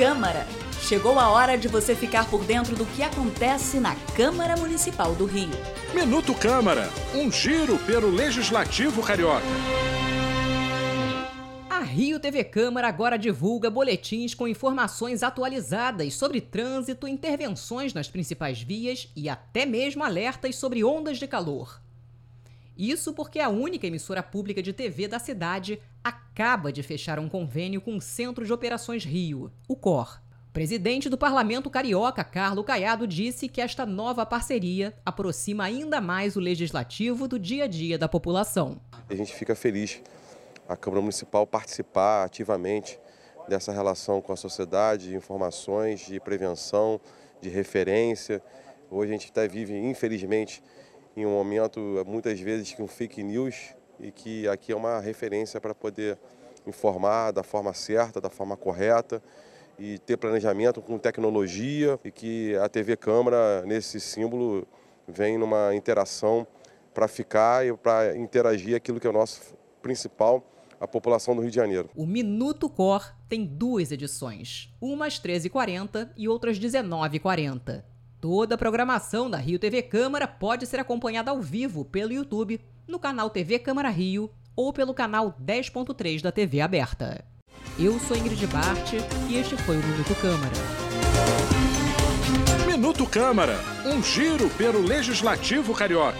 Câmara. Chegou a hora de você ficar por dentro do que acontece na Câmara Municipal do Rio. Minuto Câmara, um giro pelo Legislativo Carioca. A Rio TV Câmara agora divulga boletins com informações atualizadas sobre trânsito, intervenções nas principais vias e até mesmo alertas sobre ondas de calor. Isso porque a única emissora pública de TV da cidade acaba de fechar um convênio com o Centro de Operações Rio, o COR. O presidente do Parlamento Carioca, Carlo Caiado, disse que esta nova parceria aproxima ainda mais o legislativo do dia a dia da população. A gente fica feliz a Câmara Municipal participar ativamente dessa relação com a sociedade, de informações, de prevenção, de referência. Hoje a gente até vive, infelizmente, em um momento, muitas vezes, com fake news e que aqui é uma referência para poder informar da forma certa, da forma correta e ter planejamento com tecnologia e que a TV Câmara, nesse símbolo, vem numa interação para ficar e para interagir aquilo que é o nosso principal a população do Rio de Janeiro. O Minuto Cor tem duas edições, uma às 13h40 e outra às 19h40. Toda a programação da Rio TV Câmara pode ser acompanhada ao vivo pelo YouTube, no canal TV Câmara Rio ou pelo canal 10.3 da TV aberta. Eu sou Ingrid Bart e este foi o Minuto Câmara. Minuto Câmara, um giro pelo Legislativo Carioca.